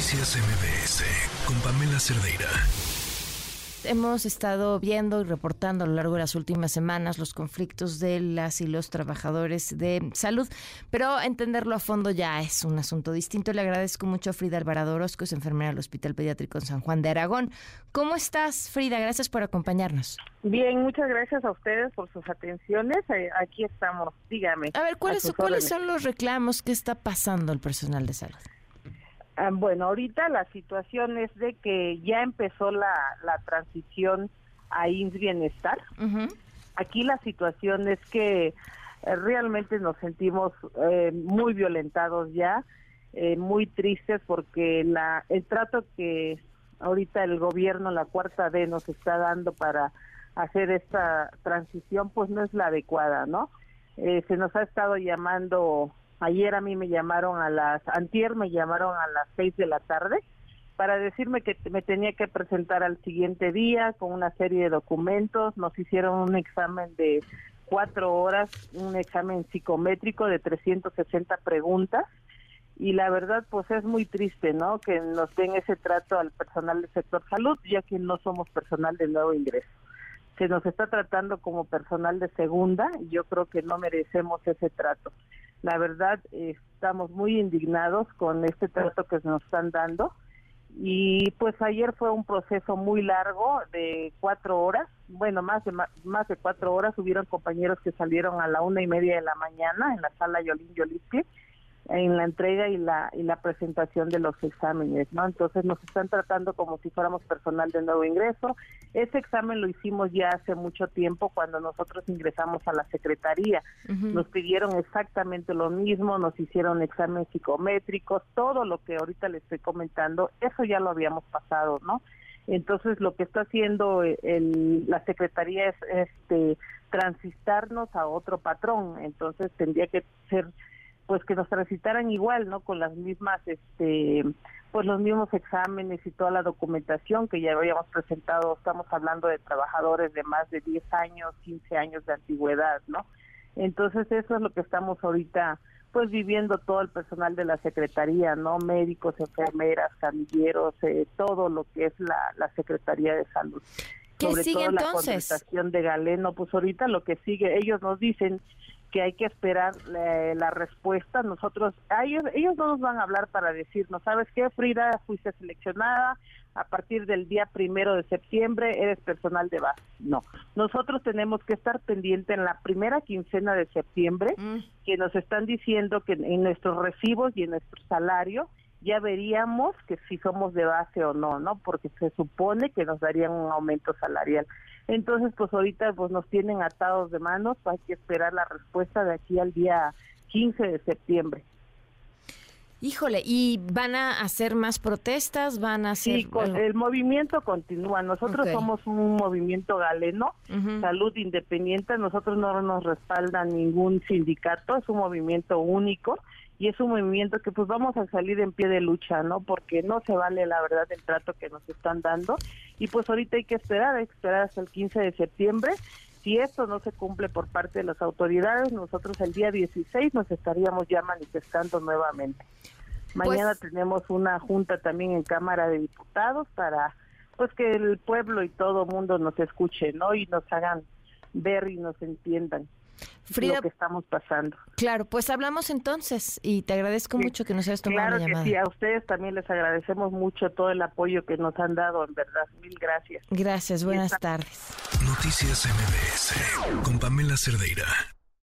Noticias MBS con Pamela Cerdeira. Hemos estado viendo y reportando a lo largo de las últimas semanas los conflictos de las y los trabajadores de salud, pero entenderlo a fondo ya es un asunto distinto. Le agradezco mucho a Frida Alvarado Orozco, es enfermera del Hospital Pediátrico en San Juan de Aragón. ¿Cómo estás, Frida? Gracias por acompañarnos. Bien, muchas gracias a ustedes por sus atenciones. Eh, aquí estamos, dígame. A ver, ¿cuáles, ¿cuáles son los reclamos? ¿Qué está pasando el personal de salud? Ah, bueno, ahorita la situación es de que ya empezó la, la transición a INS Bienestar. Aquí la situación es que eh, realmente nos sentimos eh, muy violentados ya, eh, muy tristes porque la el trato que ahorita el gobierno, la cuarta D, nos está dando para hacer esta transición, pues no es la adecuada, ¿no? se nos ha estado llamando Ayer a mí me llamaron a las, antier me llamaron a las seis de la tarde para decirme que me tenía que presentar al siguiente día con una serie de documentos. Nos hicieron un examen de cuatro horas, un examen psicométrico de 360 preguntas. Y la verdad, pues es muy triste, ¿no? Que nos den ese trato al personal del sector salud, ya que no somos personal de nuevo ingreso. Se nos está tratando como personal de segunda y yo creo que no merecemos ese trato. La verdad, estamos muy indignados con este trato que nos están dando. Y pues ayer fue un proceso muy largo de cuatro horas, bueno, más de más de cuatro horas. Hubieron compañeros que salieron a la una y media de la mañana en la sala Yolín Yoliski en la entrega y la y la presentación de los exámenes, ¿no? Entonces nos están tratando como si fuéramos personal de nuevo ingreso. Ese examen lo hicimos ya hace mucho tiempo cuando nosotros ingresamos a la secretaría. Nos pidieron exactamente lo mismo, nos hicieron exámenes psicométricos, todo lo que ahorita le estoy comentando, eso ya lo habíamos pasado, ¿no? Entonces lo que está haciendo el, la secretaría es este transistarnos a otro patrón, entonces tendría que ser pues que nos transitaran igual, ¿no? Con las mismas, este, pues los mismos exámenes y toda la documentación que ya habíamos presentado. Estamos hablando de trabajadores de más de 10 años, 15 años de antigüedad, ¿no? Entonces eso es lo que estamos ahorita, pues viviendo todo el personal de la Secretaría, ¿no? Médicos, enfermeras, camilleros, eh, todo lo que es la, la Secretaría de Salud. ¿Qué Sobre sigue todo entonces? la contratación de Galeno, pues ahorita lo que sigue, ellos nos dicen que hay que esperar eh, la respuesta. Nosotros, ellos, ellos no nos van a hablar para decirnos, ¿sabes qué, Frida? Fuiste seleccionada, a partir del día primero de septiembre eres personal de base. No, nosotros tenemos que estar pendiente en la primera quincena de septiembre, mm. que nos están diciendo que en nuestros recibos y en nuestro salario ya veríamos que si somos de base o no, ¿no? Porque se supone que nos darían un aumento salarial. Entonces, pues ahorita pues nos tienen atados de manos, hay que esperar la respuesta de aquí al día 15 de septiembre. Híjole, ¿y van a hacer más protestas? ¿Van a hacer...? Sí, el movimiento continúa. Nosotros somos un movimiento galeno, salud independiente. Nosotros no nos respalda ningún sindicato, es un movimiento único y es un movimiento que pues vamos a salir en pie de lucha, ¿no? Porque no se vale la verdad el trato que nos están dando y pues ahorita hay que esperar, hay que esperar hasta el 15 de septiembre. Si esto no se cumple por parte de las autoridades, nosotros el día 16 nos estaríamos ya manifestando nuevamente. Mañana pues tenemos una junta también en Cámara de Diputados para pues que el pueblo y todo mundo nos escuche, ¿no? Y nos hagan ver y nos entiendan. Frida, lo que estamos pasando. Claro, pues hablamos entonces y te agradezco mucho que nos hayas tomado la llamada. sí, a ustedes también les agradecemos mucho todo el apoyo que nos han dado, en verdad. Mil gracias. Gracias, buenas tardes. Noticias MBS con Pamela Cerdeira.